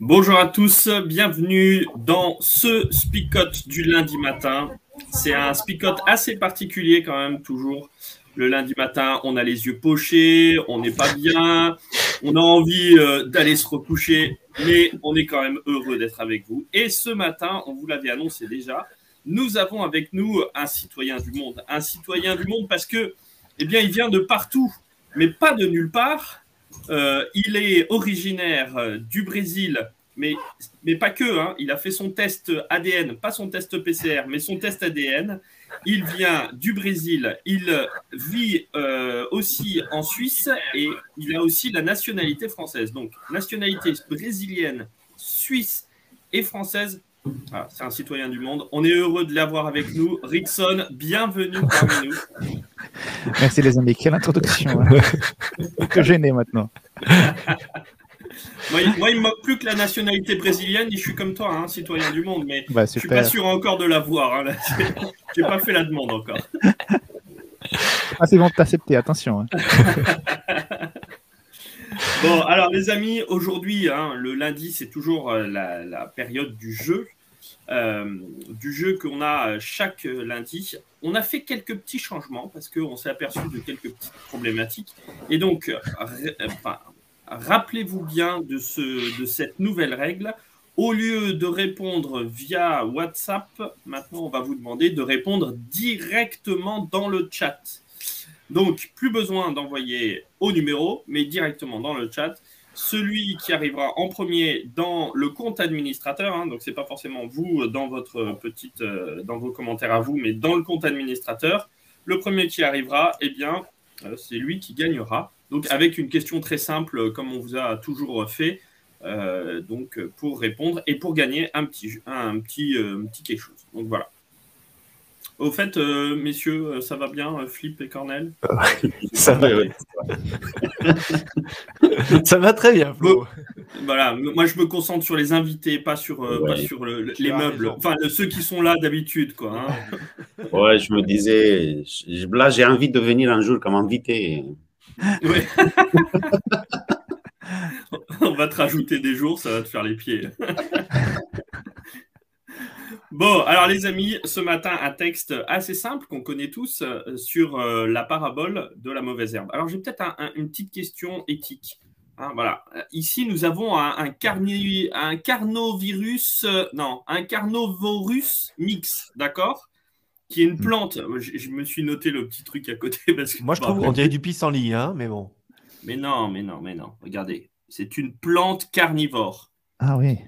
Bonjour à tous, bienvenue dans ce Spicot du lundi matin. C'est un Spicot assez particulier quand même, toujours. Le lundi matin, on a les yeux pochés, on n'est pas bien, on a envie euh, d'aller se recoucher, mais on est quand même heureux d'être avec vous. Et ce matin, on vous l'avait annoncé déjà, nous avons avec nous un citoyen du monde. Un citoyen du monde parce que, eh bien, il vient de partout, mais pas de nulle part. Euh, il est originaire euh, du Brésil, mais, mais pas que. Hein. Il a fait son test ADN, pas son test PCR, mais son test ADN. Il vient du Brésil. Il vit euh, aussi en Suisse et il a aussi la nationalité française. Donc, nationalité brésilienne, suisse et française. Ah, c'est un citoyen du monde. On est heureux de l'avoir avec nous. Rickson, bienvenue parmi nous. Merci les amis. Quelle introduction. Hein. que gêné maintenant. moi, il, ne me moque plus que la nationalité brésilienne. Je suis comme toi, hein, citoyen du monde, mais bah, je suis pas sûr encore de l'avoir. Hein, J'ai pas fait la demande encore. Ah, c'est bon de t'accepter, attention. Hein. bon, alors les amis, aujourd'hui, hein, le lundi, c'est toujours euh, la, période du jeu. Euh, du jeu qu'on a chaque lundi. On a fait quelques petits changements parce qu'on s'est aperçu de quelques petites problématiques. Et donc, rappelez-vous bien de, ce, de cette nouvelle règle. Au lieu de répondre via WhatsApp, maintenant on va vous demander de répondre directement dans le chat. Donc, plus besoin d'envoyer au numéro, mais directement dans le chat. Celui qui arrivera en premier dans le compte administrateur, hein, donc c'est pas forcément vous dans votre petite, euh, dans vos commentaires à vous, mais dans le compte administrateur, le premier qui arrivera, eh bien, euh, c'est lui qui gagnera. Donc avec une question très simple, euh, comme on vous a toujours fait, euh, donc pour répondre et pour gagner un petit, un euh, petit quelque chose. Donc voilà. Au fait, messieurs, ça va bien, Flip et Cornel Ça va, oui. ça va très bien, Flo. Voilà, moi je me concentre sur les invités, pas sur, pas sur les meubles. Enfin, ceux qui sont là d'habitude, quoi. Hein. Ouais, je me disais, là j'ai envie de venir un jour comme invité. On va te rajouter des jours, ça va te faire les pieds. Bon, alors les amis, ce matin, un texte assez simple qu'on connaît tous euh, sur euh, la parabole de la mauvaise herbe. Alors j'ai peut-être une petite question éthique. Hein, voilà. Ici, nous avons un, un, un carnovirus, euh, non, un carnovorus mix, d'accord? Qui est une mm. plante. Je, me suis noté le petit truc à côté parce que. Moi, je trouve qu'on dirait du pissenlit, hein, mais bon. Mais non, mais non, mais non. Regardez, c'est une plante carnivore. Ah oui.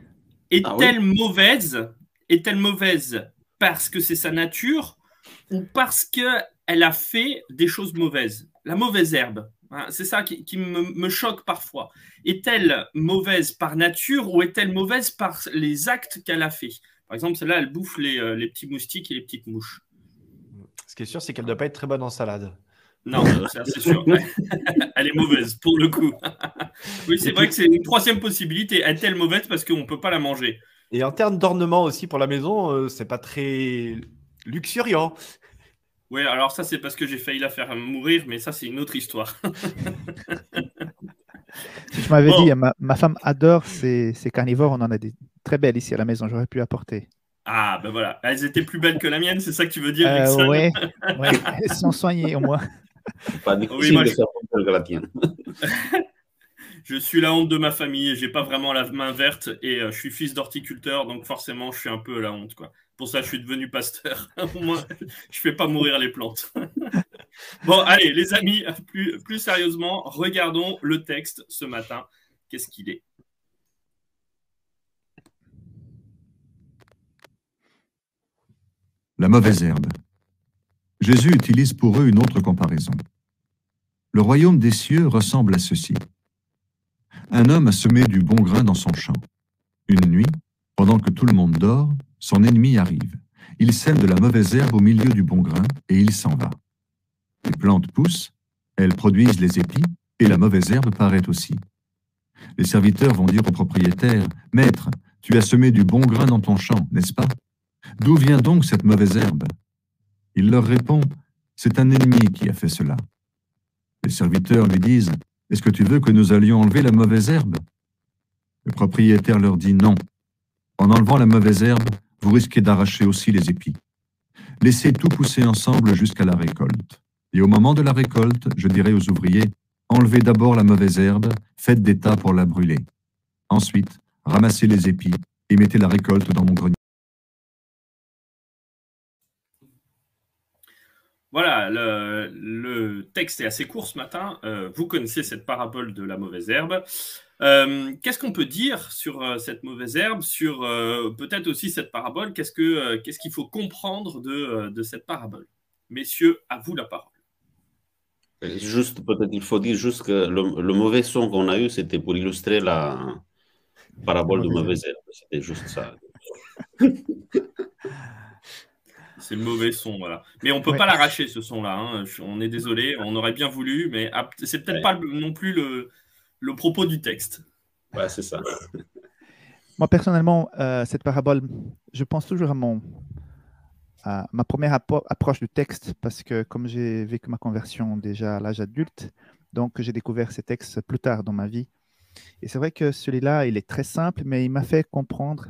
Est-elle ah mauvaise? Est-elle mauvaise parce que c'est sa nature ou parce qu'elle a fait des choses mauvaises? La mauvaise herbe. Hein, c'est ça qui, me, choque parfois. Est-elle mauvaise par nature ou est-elle mauvaise par les actes qu'elle a fait Par exemple, celle-là, elle bouffe les, euh, les petits moustiques et les petites mouches. Ce qui est sûr, c'est qu'elle ne doit pas être très bonne en salade. Non, c'est sûr. Elle est mauvaise, pour le coup. oui, c'est vrai que c'est une troisième possibilité. Est-elle mauvaise parce qu'on ne peut pas la manger? Et en termes d'ornement aussi pour la maison, euh, c'est pas très luxuriant. Oui, alors ça, c'est parce que j'ai failli la faire mourir, mais ça, c'est une autre histoire. Je m'avais dit, ma, femme adore ces, ces carnivores. On en a des très belles ici à la maison. J'aurais pu apporter. Ah, ben voilà. Elles étaient plus belles que la mienne, c'est ça que tu veux dire, euh, Oui, ouais. elles sont soignées au moins. Pas oui, moi, je... la tienne. je suis la honte de ma famille, j'ai pas vraiment la main verte et euh, je suis fils d'horticulteur, donc forcément, je suis un peu la honte. Pour ça, je suis devenu pasteur. au moins, je fais pas mourir les plantes. bon, allez, les amis, plus sérieusement, regardons le texte ce matin. Qu'est-ce qu'il est? La mauvaise herbe. Jésus utilise pour eux une autre comparaison. Le royaume des cieux ressemble à ceci. Un homme a semé du bon grain dans son champ. Une nuit, pendant que tout le monde dort, son ennemi arrive. Il sème de la mauvaise herbe au milieu du bon grain et il s'en va. Les plantes poussent, elles produisent les épis et la mauvaise herbe paraît aussi. Les serviteurs vont dire au propriétaire, Maître, tu as semé du bon grain dans ton champ, n'est-ce pas? D'où vient donc cette mauvaise herbe? Il leur répond, C'est un ennemi qui a fait cela. Les serviteurs lui disent, Est-ce que tu veux que nous allions enlever la mauvaise herbe? Le propriétaire leur dit non. En enlevant la mauvaise herbe, vous risquez d'arracher aussi les épis. Laissez tout pousser ensemble jusqu'à la récolte. Et au moment de la récolte, je dirai aux ouvriers, enlevez d'abord la mauvaise herbe, faites des tas pour la brûler. Ensuite, ramassez les épis et mettez la récolte dans mon grenier. Voilà, le, le texte est assez court ce matin. Euh, vous connaissez cette parabole de la mauvaise herbe. Euh, Qu'est-ce qu'on peut dire sur euh, cette mauvaise herbe, sur euh, peut-être aussi cette parabole? Qu'est-ce que euh, qu'est-ce qu'il faut comprendre de, de cette parabole? Messieurs, à vous la parole. Juste, peut-être il faut dire juste que le, le mauvais son qu'on a eu, c'était pour illustrer la parabole de mauvaise herbe. C'était juste ça. C'est le mauvais son, voilà. Mais on peut Ouais. pas l'arracher ce son-là. hein. On est désolé, on aurait bien voulu, mais c'est peut-être Ouais. pas non plus le, le propos du texte. Ouais, c'est ça. Moi, personnellement, euh, cette parabole, je pense toujours à, mon, à ma première approche du texte, parce que comme j'ai vécu ma conversion déjà à l'âge adulte, donc j'ai découvert ces textes plus tard dans ma vie. Et c'est vrai que celui-là, il est très simple, mais il m'a fait comprendre,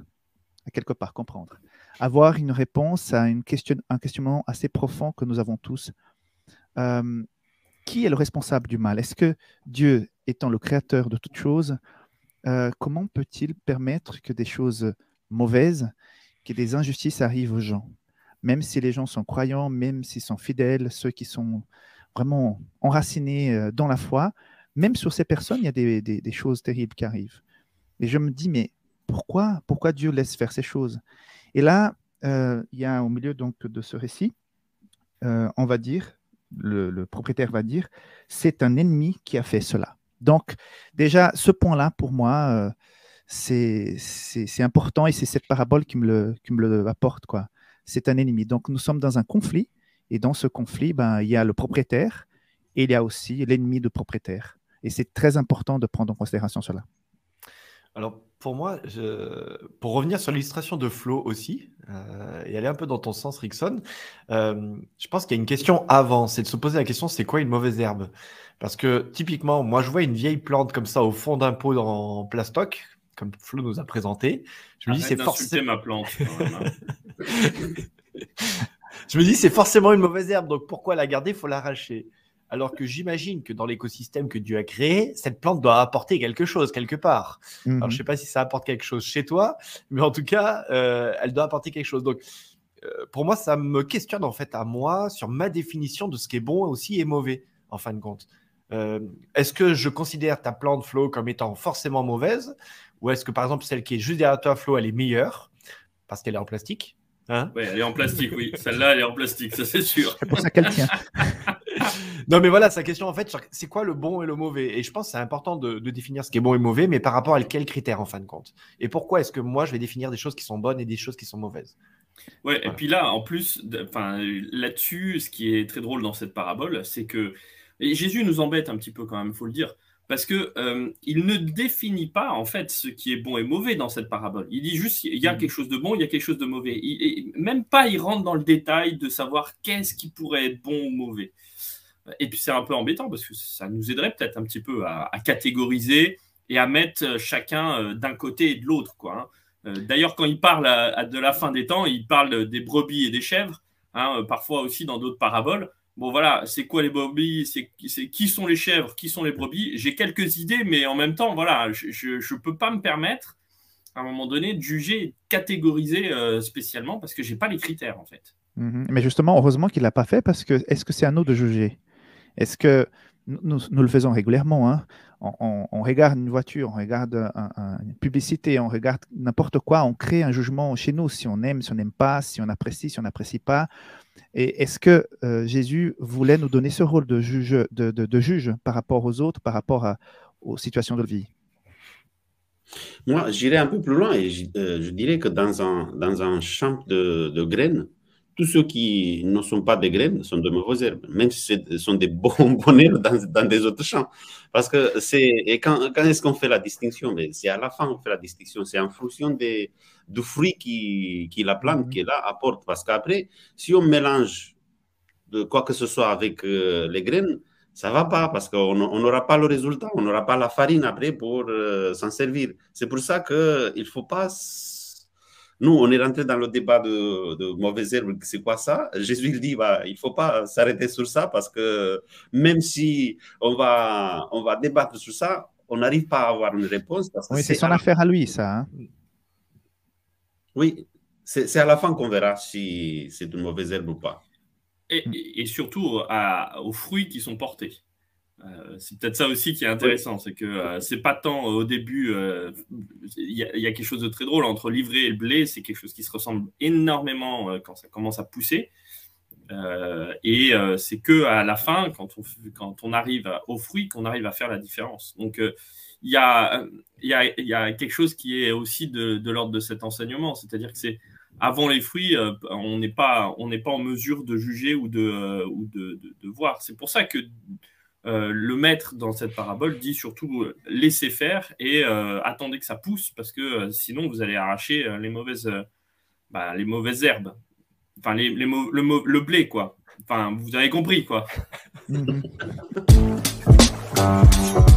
à quelque part comprendre, avoir une réponse à une question, un questionnement assez profond que nous avons tous. Euh, qui est le responsable du mal? Est-ce que Dieu, étant le créateur de toutes choses, euh, comment peut-il permettre que des choses mauvaises, que des injustices arrivent aux gens? Même si les gens sont croyants, même s'ils sont fidèles, ceux qui sont vraiment enracinés euh, dans la foi, même sur ces personnes, il y a des, des- des choses terribles qui arrivent. Et je me dis, mais pourquoi, pourquoi Dieu laisse faire ces choses? Et là, euh, il y a au milieu donc de ce récit, euh, on va dire, le, propriétaire va dire, c'est un ennemi qui a fait cela. Donc, déjà, ce point-là, pour moi, euh, c'est important et c'est cette parabole qui me le, qui me le apporte. C'est un ennemi. Donc, nous sommes dans un conflit et dans ce conflit, ben, il y a le propriétaire et il y a aussi l'ennemi du propriétaire. Et c'est très important de prendre en considération cela. Alors, pour moi, je- pour revenir sur l'illustration de Flo aussi, euh, et aller un peu dans ton sens, Rickson, euh, je pense qu'il y a une question avant, c'est de se poser la question, c'est quoi une mauvaise herbe? Parce que typiquement, moi, je vois une vieille plante comme ça au fond d'un pot en plastoc, comme Flo nous a présenté. Je me dis, c'est forcément... ma plante. hein. Je me dis, c'est forcément une mauvaise herbe, donc pourquoi la garder? Faut l'arracher. Alors que j'imagine que dans l'écosystème que Dieu a créé, cette plante doit apporter quelque chose quelque part. Mhm. Alors, je sais pas si ça apporte quelque chose chez toi, mais en tout cas, euh, elle doit apporter quelque chose. Donc, euh, pour moi, ça me questionne en fait à moi sur ma définition de ce qui est bon aussi et mauvais, en fin de compte. Euh, est-ce que je considère ta plante Flo comme étant forcément mauvaise? Ou est-ce que par exemple celle qui est juste derrière toi Flo elle est meilleure? Parce qu'elle est en plastique hein? Ouais, elle est en plastique, oui. Celle-là, elle est en plastique, ça c'est sûr. C'est pour ça qu'elle tient. Non, mais voilà, sa question en fait, c'est quoi le bon et le mauvais? Et je pense que c'est important de, de définir ce qui est bon et mauvais, mais par rapport à quels critères en fin de compte? Et pourquoi est-ce que moi je vais définir des choses qui sont bonnes et des choses qui sont mauvaises? Ouais, et puis là, en plus, là-dessus, ce qui est très drôle dans cette parabole, c'est que et Jésus nous embête un petit peu quand même, faut le dire, parce que euh, il ne définit pas en fait ce qui est bon et mauvais dans cette parabole. Il dit juste il y a Mhm. quelque chose de bon, il y a quelque chose de mauvais. Il- et même pas, il rentre dans le détail de savoir qu'est-ce qui pourrait être bon ou mauvais. Et puis c'est un peu embêtant parce que ça nous aiderait peut-être un petit peu à, catégoriser et à mettre euh, chacun euh, d'un côté et de l'autre, quoi. hein. Euh, D'ailleurs, quand il parle de la fin des temps, il parle des brebis et des chèvres, hein, parfois aussi dans d'autres paraboles. Bon, voilà, c'est quoi les brebis? C'est, qui sont les chèvres? Qui sont les brebis? J'ai quelques idées, mais en même temps, voilà, je ne peux pas me permettre, à un moment donné, de juger de catégoriser spécialement parce que j'ai pas les critères, en fait. Mhm. Mais justement, heureusement qu'il ne l'a pas fait parce que est-ce que c'est à nous de juger? Est-ce que nous, le faisons régulièrement. Hein? On, regarde une voiture, on regarde un, un, une publicité, on regarde n'importe quoi, on crée un jugement chez nous, si on aime, si on n'aime pas, si on apprécie, si on n'apprécie pas. Et est-ce que euh, Jésus voulait nous donner ce rôle de juge, de, juge par rapport aux autres, par rapport aux situations de vie? Moi, j'irais un peu plus loin et je, euh, dirais que dans un, champ de graines, tous ceux qui ne sont pas des graines sont de mauvaises herbes, même si ce sont des herbes dans, dans, des autres champs. Parce que c'est. Et quand, quand est-ce qu'on fait la distinction? C'est à la fin qu'on fait la distinction. C'est en fonction des, du fruit qui, qui la plante, qui là, apporte. Parce qu'après, si on mélange de quoi que ce soit avec euh, les graines, ça va pas parce qu'on n'aura pas le résultat, on n'aura pas la farine après pour euh, s'en servir. C'est pour ça qu'il ne faut pas nous, on est rentré dans le débat de, de mauvaises herbes, c'est quoi ça? Jésus il dit, bah, il ne faut pas s'arrêter sur ça parce que même si on va, on va débattre sur ça, on n'arrive pas à avoir une réponse. Parce oui, c'est son affaire à lui, ça. Hein oui, c'est à la fin qu'on verra si c'est une mauvaise herbe ou pas. Et, et surtout à, aux fruits qui sont portés. Euh, c'est peut-être ça aussi qui est intéressant, c'est que euh, c'est pas tant euh, au début, il y, y, a quelque chose de très drôle entre l'ivraie et le blé, c'est quelque chose qui se ressemble énormément quand ça commence à pousser. et c'est que à la fin, quand on, quand on arrive aux fruits, qu'on arrive à faire la différence. Donc il y, a, y, a, y, a, quelque chose qui est aussi de, de l'ordre de cet enseignement, c'est-à-dire que c'est avant les fruits, on n'est pas, on pas en mesure de juger ou de, ou de, de, de voir. C'est pour ça que euh, le maître dans cette parabole dit surtout euh, laissez faire et euh, attendez que ça pousse parce que sinon vous allez arracher les mauvaises, bah, les mauvaises herbes, enfin les, les le, le, blé quoi. Enfin vous avez compris quoi.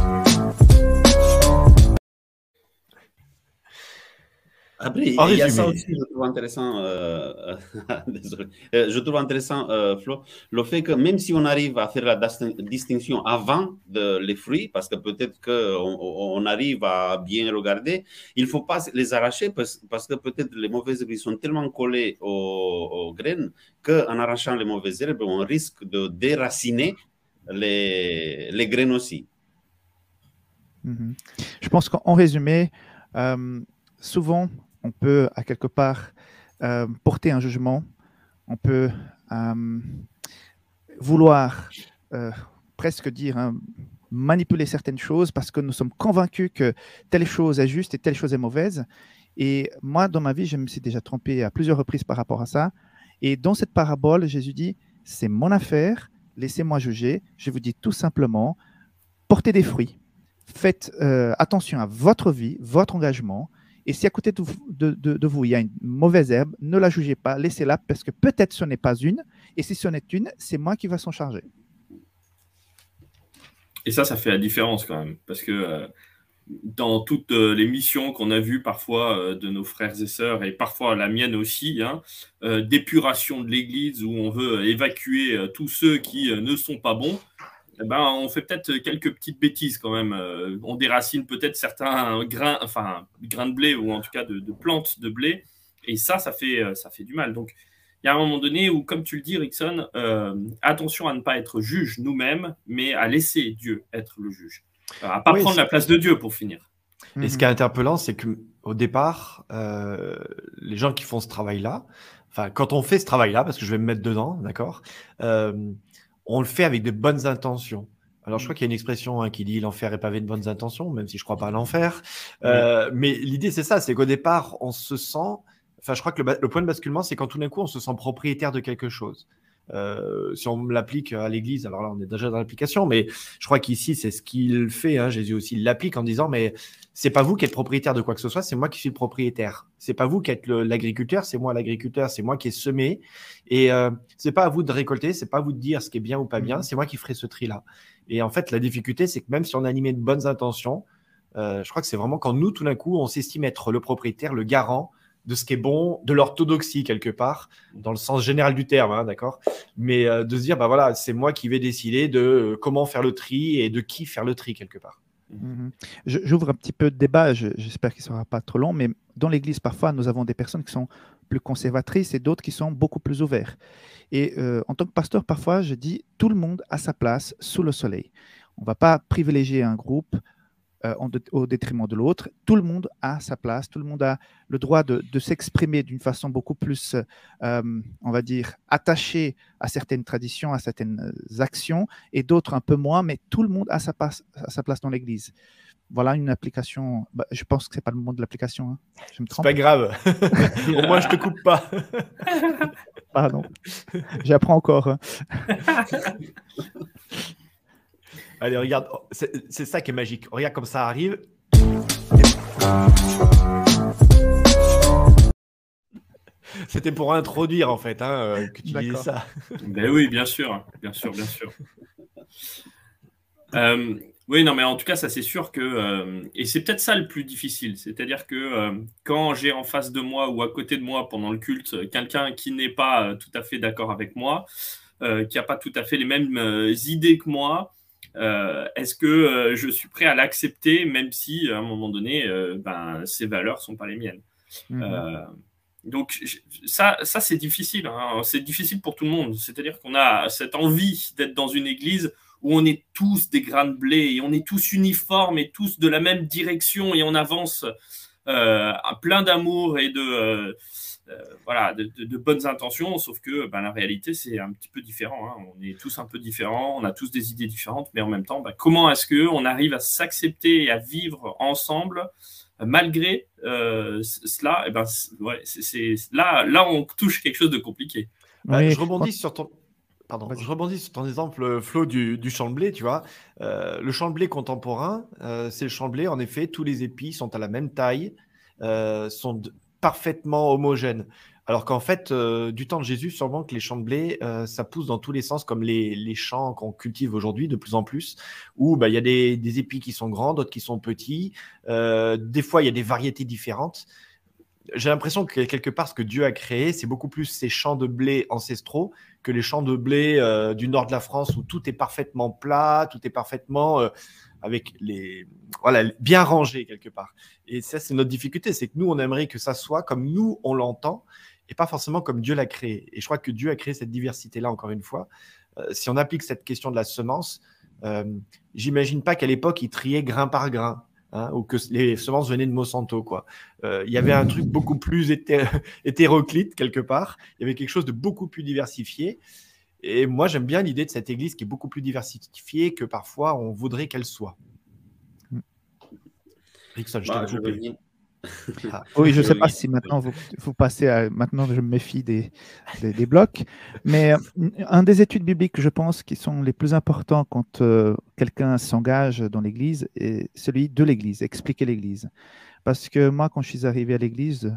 Après, il y a ça aussi, je trouve intéressant, euh, désolé, euh, je trouve intéressant, euh, Flo, le fait que même si on arrive à faire la distinction avant de, les fruits, parce que peut-être qu'on on arrive à bien regarder, il ne faut pas les arracher parce, parce que peut-être les mauvaises herbes sont tellement collées aux, aux graines qu'en arrachant les mauvaises herbes, on risque de déraciner les, les graines aussi. Mm -hmm. Je pense qu'en résumé, euh, souvent, on peut à quelque part euh, porter un jugement, on peut euh, vouloir euh, presque dire hein, manipuler certaines choses parce que nous sommes convaincus que telle chose est juste et telle chose est mauvaise. Et moi, dans ma vie, je me suis déjà trompé à plusieurs reprises par rapport à ça. Et dans cette parabole, Jésus dit, c'est mon affaire, laissez-moi juger. Je vous dis tout simplement, portez des fruits. Faites attention à votre vie, votre engagement. Et si à côté de, vous, il y a une mauvaise herbe, ne la jugez pas, laissez-la parce que peut-être ce n'est pas une. Et si ce n'est une, c'est moi qui va s'en charger. Et ça, ça fait la différence quand même. Parce que euh, dans toutes euh, les missions qu'on a vues parfois euh, de nos frères et sœurs, et parfois la mienne aussi, hein, d'épuration de l'Église où on veut évacuer tous ceux qui ne sont pas bons, ben, on fait peut-être quelques petites bêtises quand même. Euh, on déracine peut-être certains grains, enfin grains de blé ou en tout cas de, de, plantes de blé, et ça, ça fait, euh, ça fait du mal. Donc, il y a un moment donné où, comme tu le dis, Rickson, euh, attention à ne pas être juge nous-mêmes, mais à laisser Dieu être le juge, à pas oui, prendre la place de Dieu pour finir. Et ce qui est interpellant, c'est que au départ, euh, les gens qui font ce travail-là, enfin, quand on fait ce travail-là, parce que je vais me mettre dedans, d'accord, euh, on le fait avec de bonnes intentions. Alors, je crois qu'il y a une expression hein, qui dit l'enfer est pavé de bonnes intentions, même si je crois pas à l'enfer. Euh. Mais l'idée, c'est ça, c'est qu'au départ, on se sent. Enfin, je crois que le, le point de basculement, c'est quand tout d'un coup, on se sent propriétaire de quelque chose. Euh, si on l'applique à l'Église, alors là on est déjà dans l'application, mais je crois qu'ici c'est ce qu'il fait. Hein, Jésus aussi l'applique en disant mais c'est pas vous qui êtes propriétaire de quoi que ce soit, c'est moi qui suis le propriétaire. C'est pas vous qui êtes l'agriculteur, c'est moi l'agriculteur, c'est moi qui ai semé. Et euh, c'est pas à vous de récolter, c'est pas à vous de dire ce qui est bien ou pas bien, c'est moi qui ferai ce tri là. Et en fait la difficulté c'est que même si on a animé de bonnes intentions, euh, je crois que c'est vraiment quand nous tout d'un coup on s'estime être le propriétaire, le garant de ce qui est bon, de l'orthodoxie quelque part, dans le sens général du terme, hein, d'accord? Mais euh, de se dire, bah voilà, c'est moi qui vais décider de euh, comment faire le tri et de qui faire le tri quelque part. -hmm. J'ouvre un petit peu de débat, j'espère qu'il ne sera pas trop long, mais dans l'Église, parfois, nous avons des personnes qui sont plus conservatrices et d'autres qui sont beaucoup plus ouvertes. Et euh, en tant que pasteur, parfois, je dis, tout le monde a sa place sous le soleil. On ne va pas privilégier un groupe euh, au détriment de l'autre. Tout le monde a sa place, tout le monde a le droit de, s'exprimer d'une façon beaucoup plus, euh, on va dire, attachée à certaines traditions, à certaines actions, et d'autres un peu moins, mais tout le monde a sa place, sa place dans l'Église. Voilà une application. Bah, je pense que c'est pas le moment de l'application. Hein. C'est pas grave. Au moins, je te coupe pas. Pardon. J'apprends encore. Allez, regarde, oh, c'est ça qui est magique. Regarde comme ça arrive. C'était pour introduire en fait hein, euh, que tu disais ça. Ben oui, bien sûr, bien sûr, bien sûr. Euh, oui, non, mais en tout cas, ça c'est sûr que euh, et c'est peut-être ça le plus difficile, c'est-à-dire que quand j'ai en face de moi ou à côté de moi pendant le culte quelqu'un qui n'est pas tout à fait d'accord avec moi, qui n'a pas tout à fait les mêmes idées que moi, est-ce que euh, je suis prêt à l'accepter, même si à un moment donné, euh, ben, ces valeurs sont pas les miennes? Mhm. Donc ça, ça c'est difficile. Hein. C'est difficile pour tout le monde. C'est-à-dire qu'on a cette envie d'être dans une église où on est tous des grains de blé et on est tous uniformes et tous de la même direction et on avance à plein d'amour et de euh, voilà, de, bonnes intentions, sauf que ben, la réalité, c'est un petit peu différent. Hein. On est tous un peu différents, on a tous des idées différentes, mais en même temps, ben, comment est-ce qu'on arrive à s'accepter et à vivre ensemble malgré euh, cela? Et eh ben, ouais, c'est, là, là, on touche quelque chose de compliqué. Bah, je rebondis sur ton. Pardon, je rebondis sur ton exemple, euh, Flo, du, du champ de blé, tu vois. le champ de blé contemporain, c'est le champ de blé, en effet, tous les épis sont à la même taille, sont parfaitement homogène. Alors qu'en fait, euh, du temps de Jésus, sûrement que les champs de blé, euh, ça pousse dans tous les sens, comme les, champs qu'on cultive aujourd'hui de plus en plus, où bah, il y a des, épis qui sont grands, d'autres qui sont petits. Euh, des fois, il y a des variétés différentes. J'ai l'impression que quelque part, ce que Dieu a créé, c'est beaucoup plus ces champs de blé ancestraux que les champs de blé du nord de la France où tout est parfaitement plat, tout est parfaitement avec les voilà bien rangé quelque part. Et ça, c'est notre difficulté, c'est que nous, on aimerait que ça soit comme nous, on l'entend, et pas forcément comme Dieu l'a créé. Et je crois que Dieu a créé cette diversité-là, encore une fois. Euh, si on applique cette question de la semence, euh, j'imagine pas qu'à l'époque, il triait grain par grain. Hein, ou que les semences venaient de Monsanto. Quoi. Euh, il y avait un truc beaucoup plus hétéroclite quelque part. Il y avait quelque chose de beaucoup plus diversifié. Et moi, j'aime bien l'idée de cette église qui est beaucoup plus diversifiée que parfois on voudrait qu'elle soit. Rickson, je bah, ah. Oui, je ne sais pas si maintenant vous, vous, passez à. Maintenant, je me méfie des, des, blocs. Mais euh, un des études bibliques, je pense, qui sont les plus importants quand euh, quelqu'un s'engage dans l'Église, est celui de l'Église, expliquer l'Église. Parce que moi, quand je suis arrivé à l'Église,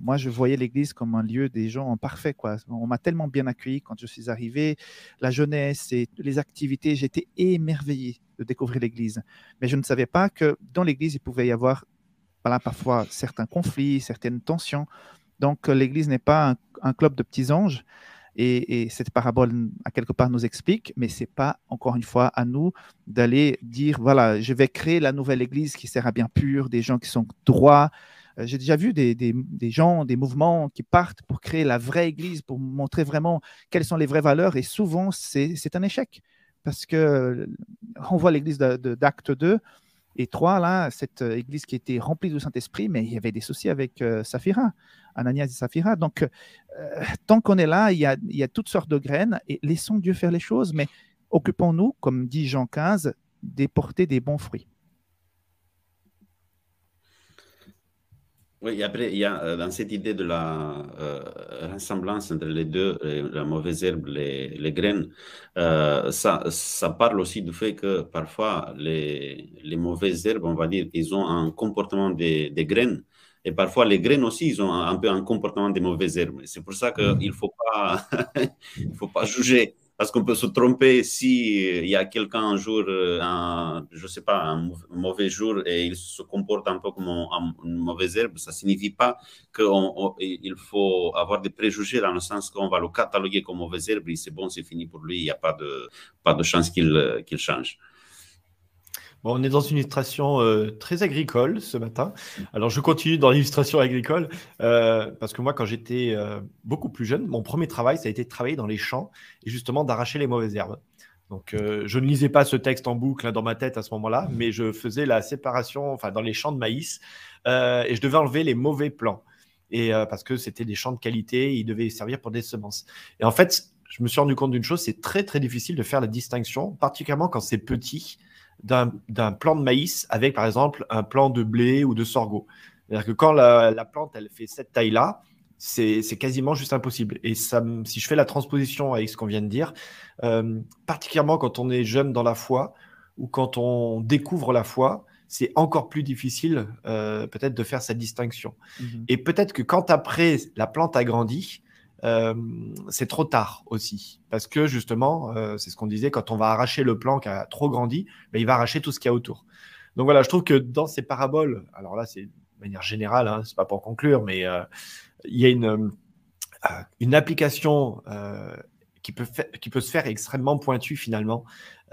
moi, je voyais l'Église comme un lieu des gens parfaits. Quoi. On m'a tellement bien accueilli quand je suis arrivé. La jeunesse et les activités, j'étais émerveillé de découvrir l'Église. Mais je ne savais pas que dans l'Église, il pouvait y avoir voilà, parfois certains conflits, certaines tensions. Donc, l'Église n'est pas un, club de petits anges. Et, cette parabole, à quelque part, nous explique, mais ce n'est pas, encore une fois, à nous d'aller dire, voilà, je vais créer la nouvelle Église qui sera bien pure, des gens qui sont droits. Euh, j'ai déjà vu des, des, des, gens, des mouvements qui partent pour créer la vraie Église, pour montrer vraiment quelles sont les vraies valeurs, et souvent, c'est un échec. Parce que on voit l'Église d'Acte 2, et 3, là, cette euh, église qui était remplie du Saint-Esprit, mais il y avait des soucis avec euh, Ananias et Saphira. Donc, euh, tant qu'on est là, il y, a, il y, a, toutes sortes de graines et laissons Dieu faire les choses, mais occupons-nous, comme dit Jean 15, des porter des bons fruits. Oui, et après, il y a euh, dans cette idée de la euh, ressemblance entre les deux, la mauvaise herbe, les, les graines, euh, ça, ça parle aussi du fait que parfois les, les mauvaises herbes, on va dire, ils ont un comportement des, des graines. Et parfois, les graines aussi, ils ont un, peu un comportement des mauvaises herbes. C'est pour ça qu'il ne faut pas, il faut pas juger parce qu'on peut se tromper si il y a quelqu'un un jour, euh, je sais pas, un mauvais jour et il se comporte un peu comme une mauvaise herbe, ça signifie pas qu'il faut avoir des préjugés dans le sens qu'on va le cataloguer comme mauvaise herbe et c'est bon, c'est fini pour lui, il n'y a pas de, chance qu'il qu'il change. On est dans une illustration euh, très agricole ce matin. Alors, je continue dans l'illustration agricole euh, parce que moi, quand j'étais euh, beaucoup plus jeune, mon premier travail, ça a été de travailler dans les champs et justement d'arracher les mauvaises herbes. Donc, je ne lisais pas ce texte en boucle hein, dans ma tête à ce moment-là, mais je faisais la séparation, enfin, dans les champs de maïs et je devais enlever les mauvais plants. Et parce que c'était des champs de qualité, ils devaient servir pour des semences. Et en fait, je me suis rendu compte d'une chose, c'est très très difficile de faire la distinction, particulièrement quand c'est petit d'un plant de maïs avec, par exemple, un plant de blé ou de sorgho. C'est-à-dire que quand la, plante, elle fait cette taille-là, c'est quasiment juste impossible. Et ça, si je fais la transposition avec ce qu'on vient de dire, euh, particulièrement quand on est jeune dans la foi ou quand on découvre la foi, c'est encore plus difficile euh, peut-être de faire cette distinction. Mm-hmm. Et peut-être que quand après la plante a grandi, euh, c'est trop tard aussi. Parce que justement, euh, c'est ce qu'on disait, quand on va arracher le plan qui a trop grandi, ben, il va arracher tout ce qu'il y a autour. Donc voilà, je trouve que dans ces paraboles, alors là, c'est de manière générale, hein, c'est pas pour conclure, mais euh, il y a une, application qui peut se faire extrêmement pointue finalement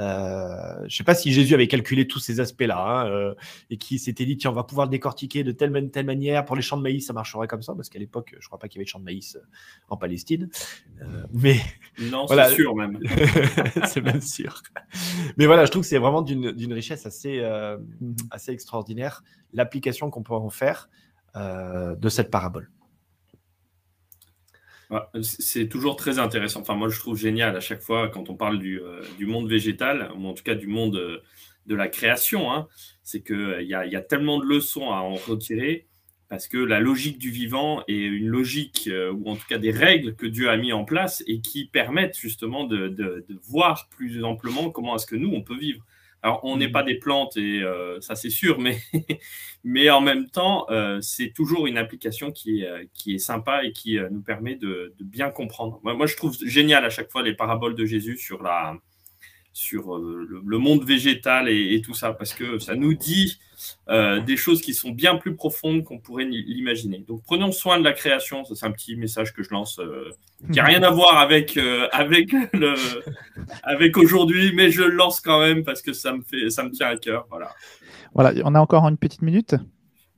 euh, je ne sais pas si Jésus avait calculé tous ces aspects-là hein, euh, et qui s'était dit tiens, on va pouvoir le décortiquer de telle, telle manière. Pour les champs de maïs, ça marcherait comme ça, parce qu'à l'époque, je ne crois pas qu'il y avait de champs de maïs euh, en Palestine. mais non, c'est sûr même. c'est même sûr. Mais voilà, je trouve que c'est vraiment d'une richesse assez, assez extraordinaire l'application qu'on peut en faire de cette parabole. C'est toujours très intéressant. Enfin, moi, je trouve génial à chaque fois quand on parle du, euh, monde végétal, ou en tout cas du monde euh, de la création. Hein, c'est qu'il euh, y, a, y a tellement de leçons à en retirer parce que la logique du vivant est une logique, ou en tout cas des règles que Dieu a mis en place et qui permettent justement de voir plus amplement comment est-ce que nous, on peut vivre. Alors, on n'est mm. pas des plantes et euh, ça c'est sûr, mais, mais en même temps, euh, c'est toujours une application qui est, euh, qui est sympa et qui nous permet de, de bien comprendre. Moi, moi, je trouve génial à chaque fois les paraboles de Jésus sur, la, sur le, monde végétal et, et, tout ça, parce que ça nous dit euh, des choses qui sont bien plus profondes qu'on pourrait l'imaginer. Donc prenons soin de la création, c'est un petit message que je lance, euh, qui n'a rien à voir avec, euh, avec, le, avec aujourd'hui, mais je le lance quand même parce que ça me, fait, ça me tient à cœur. Voilà. voilà, on a encore une petite minute?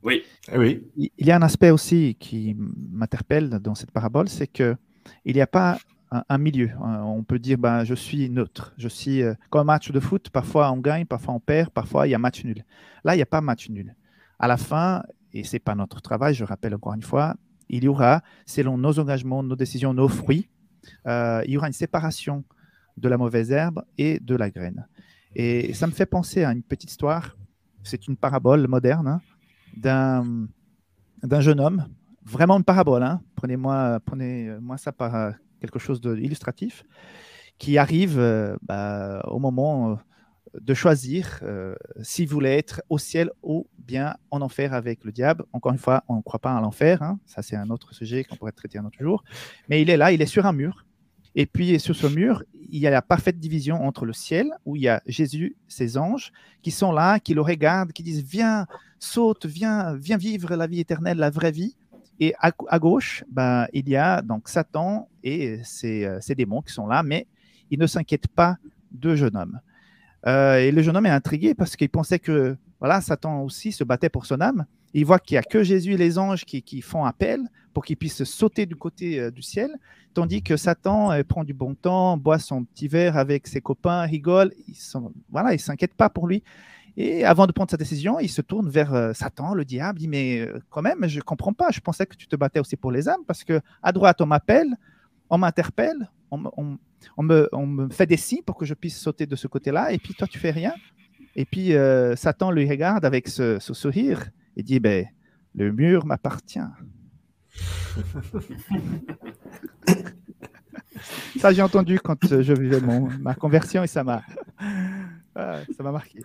Oui. Eh oui. Il y a un aspect aussi qui m'interpelle dans cette parabole, c'est que il n'y a pas un, milieu. On peut dire, ben, je suis neutre. Je suis comme un match de foot. Parfois on gagne, parfois on perd, parfois il y a match nul. Là, il n'y a pas match nul. À la fin, et ce n'est pas notre travail, je rappelle encore une fois, il y aura, selon nos engagements, nos décisions, nos fruits, euh, il y aura une séparation de la mauvaise herbe et de la graine. Et ça me fait penser à une petite histoire. C'est une parabole moderne hein, d'un, d'un jeune homme, vraiment une parabole. Hein. Prenez-moi, prenez-moi ça par euh, quelque chose d'illustratif, qui arrive euh, bah, au moment de choisir euh, s'il voulait être au ciel ou bien en enfer avec le diable. Encore une fois, on ne croit pas à l'enfer, hein. ça c'est un autre sujet qu'on pourrait traiter un autre jour. Mais il est là, il est sur un mur. Et puis sur ce mur, il y a la parfaite division entre le ciel, où il y a Jésus, ses anges, qui sont là, qui le regardent, qui disent Viens, saute, viens, viens vivre la vie éternelle, la vraie vie. Et à, gauche, ben, il y a donc Satan et ses, euh, ses démons qui sont là, mais ils ne s'inquiètent pas de jeune homme. Euh, et le jeune homme est intrigué parce qu'il pensait que voilà, Satan aussi se battait pour son âme. il voit qu'il n'y a que Jésus et les anges qui, font appel pour qu'il puisse sauter du côté euh, du ciel, tandis que Satan prend du bon temps, boit son petit verre avec ses copains, rigole. Il voilà, il s'inquiète pas pour lui. Et avant de prendre sa décision, il se tourne vers Satan, le diable, dit mais quand même, je comprends pas. Je pensais que tu te battais aussi pour les âmes parce que à droite on m'appelle, on m'interpelle, on, me, fait des signes pour que je puisse sauter de ce côté-là, et puis toi, tu fais rien. Et puis euh, Satan lui regarde avec ce, sourire et dit, ben, le mur m'appartient. ça, j'ai entendu quand je vivais ma conversion et ça m'a, ah, ça m'a marqué.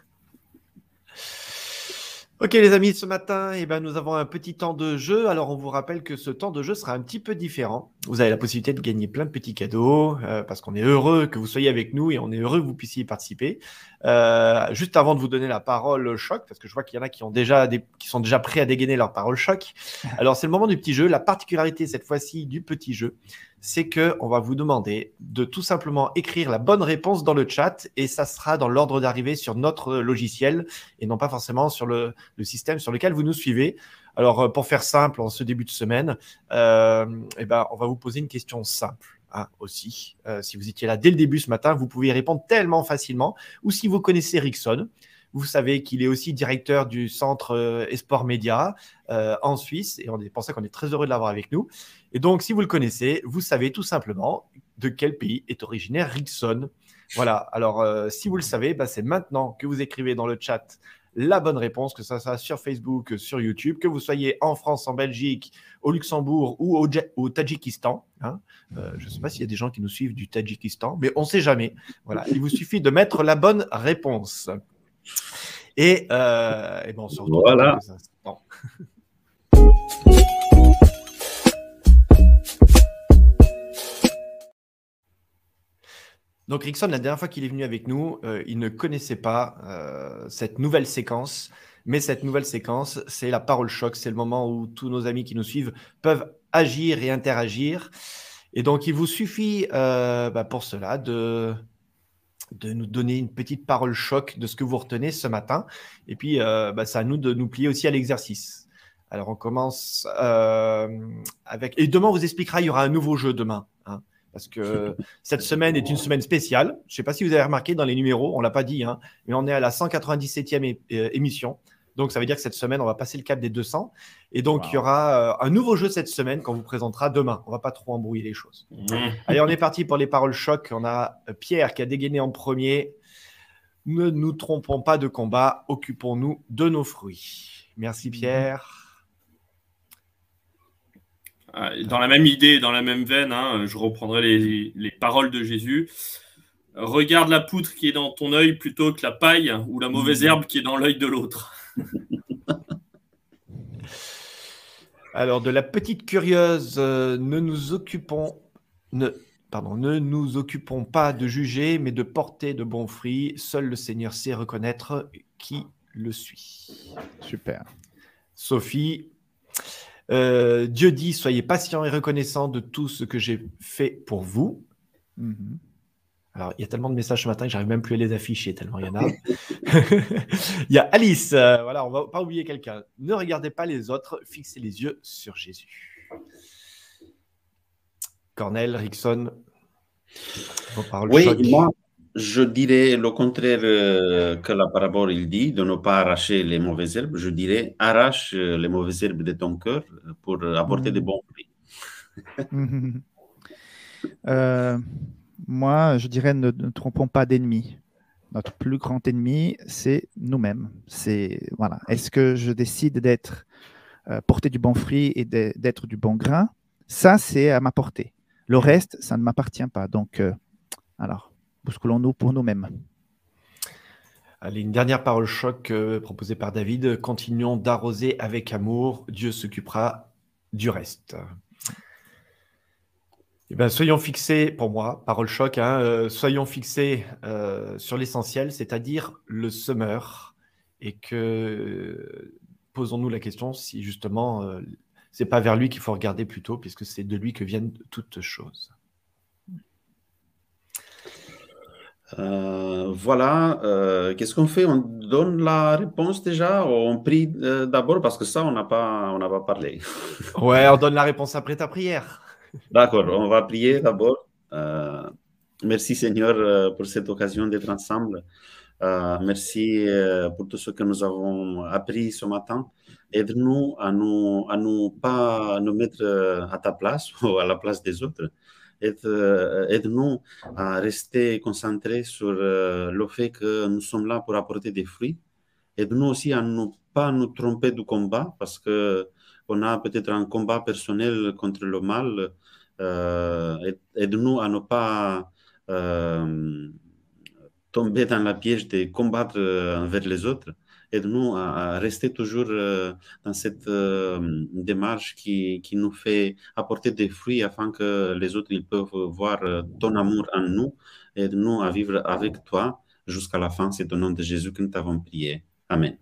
Ok les amis, ce matin, eh ben, nous avons un petit temps de jeu. Alors on vous rappelle que ce temps de jeu sera un petit peu différent. Vous avez la possibilité de gagner plein de petits cadeaux euh, parce qu'on est heureux que vous soyez avec nous et on est heureux que vous puissiez y participer. Euh, juste avant de vous donner la parole choc, parce que je vois qu'il y en a qui, ont déjà qui sont déjà prêts à dégainer leur parole choc. Alors c'est le moment du petit jeu. La particularité cette fois-ci du petit jeu, c'est que on va vous demander de tout simplement écrire la bonne réponse dans le chat et ça sera dans l'ordre d'arrivée sur notre logiciel et non pas forcément sur le, système sur lequel vous nous suivez. Alors, euh, pour faire simple, en ce début de semaine, euh, eh ben, on va vous poser une question simple. Hein, aussi. Euh, si vous étiez là dès le début ce matin, vous pouvez y répondre tellement facilement. Ou si vous connaissez Rickson, vous savez qu'il est aussi directeur du centre euh, Esport Média euh, en Suisse et on est pour ça qu'on est très heureux de l'avoir avec nous. Et donc, si vous le connaissez, vous savez tout simplement de quel pays est originaire Rickson. Voilà. Alors, euh, si vous le savez, bah, c'est maintenant que vous écrivez dans le chat la bonne réponse, que ça soit sur Facebook, sur YouTube, que vous soyez en France, en Belgique, au Luxembourg ou au, au Tadjikistan. Hein. je ne sais pas s'il y a des gens qui nous suivent du Tadjikistan, mais on ne sait jamais. Voilà, il vous suffit de mettre la bonne réponse. Et, euh, et bon, on se retrouve voilà. Donc Rickson, la dernière fois qu'il est venu avec nous, euh, il ne connaissait pas euh, cette nouvelle séquence. Mais cette nouvelle séquence, c'est la parole choc. C'est le moment où tous nos amis qui nous suivent peuvent agir et interagir. Et donc, il vous suffit euh, bah, pour cela de nous donner une petite parole choc de ce que vous retenez ce matin. Et puis, bah, c'est à nous de nous plier aussi à l'exercice. Alors, on commence avec. Et demain, on vous expliquera, il y aura un nouveau jeu demain. Hein, parce que cette semaine est une semaine spéciale. Je ne sais pas si vous avez remarqué dans les numéros, on ne l'a pas dit, hein, mais on est à la 197e euh, émission. Donc, ça veut dire que cette semaine, on va passer le cap des 200. Et donc, il y aura euh, un nouveau jeu cette semaine qu'on vous présentera demain. On va pas trop embrouiller les choses. Mmh. Allez, on est parti pour les paroles choc. On a euh, Pierre qui a dégainé en premier. Ne nous trompons pas de combat, occupons-nous de nos fruits. Merci mmh. Pierre. Ah, dans la même idée, dans la même veine, hein, je reprendrai les, les, paroles de Jésus. Regarde la poutre qui est dans ton œil plutôt que la paille ou la mauvaise mmh. herbe qui est dans l'œil de l'autre. Alors, de la petite curieuse, euh, ne nous occupons, ne, pardon, ne nous occupons pas de juger, mais de porter de bons fruits. Seul le Seigneur sait reconnaître qui le suit. Super. Sophie, euh, Dieu dit Soyez patient et reconnaissant de tout ce que j'ai fait pour vous. Mhm. Alors, il y a tellement de messages ce matin que j'arrive même plus à les afficher, tellement il y en a. il y a Alice, euh, voilà, on va pas oublier quelqu'un. Ne regardez pas les autres, fixez les yeux sur Jésus. Cornel, Rickson, vos paroles Oui, moi, je dirais le contraire euh, que la parabole il dit, de ne pas arracher les mauvaises herbes. Je dirais arrache euh, les mauvaises herbes de ton cœur pour apporter de bons fruits. euh, moi, je dirais ne, trompons pas d'ennemis. Notre plus grand ennemi, c'est nous-mêmes. C'est voilà. Est-ce que je décide d'être euh, porté du bon fruit et d'être du bon grain? Ça, c'est à ma portée. Le reste, ça ne m'appartient pas. Donc, euh, alors, bousculons-nous pour nous-mêmes. Allez, une dernière parole choc euh, proposée par David. Continuons d'arroser avec amour. Dieu s'occupera du reste. Eh ben, soyons fixés, pour moi, parole choc, hein, euh, soyons fixés euh, sur l'essentiel, c'est-à-dire le semeur, et que posons-nous la question si justement c'est pas vers lui qu'il faut regarder plutôt, puisque c'est de lui que viennent toutes choses. Voilà, qu'est-ce qu'on fait? On donne la réponse déjà On prie d'abord parce que ça, on n'a pas, on pas parlé. ouais, on donne la réponse après ta prière. D'accord, on va prier d'abord. Euh, merci Seigneur euh, pour cette occasion d'être ensemble. Euh, merci pour tout ce que nous avons appris ce matin. Aide-nous à nous, à nous pas nous mettre à ta place ou à la place des autres. Aide-nous à rester concentrés sur le fait que nous sommes là pour apporter des fruits. Aide-nous aussi à ne pas nous tromper du combat parce que on a peut-être un combat personnel contre le mal. Euh, Aide-nous à ne pas euh, tomber dans la piège de combattre euh, envers les autres. Aide-nous à, rester toujours euh, dans cette démarche qui, qui, nous fait apporter des fruits afin que les autres ils peuvent voir ton amour en nous. Aide-nous à vivre avec toi jusqu'à la fin. C'est au nom de Jésus que nous t'avons prié. Amen.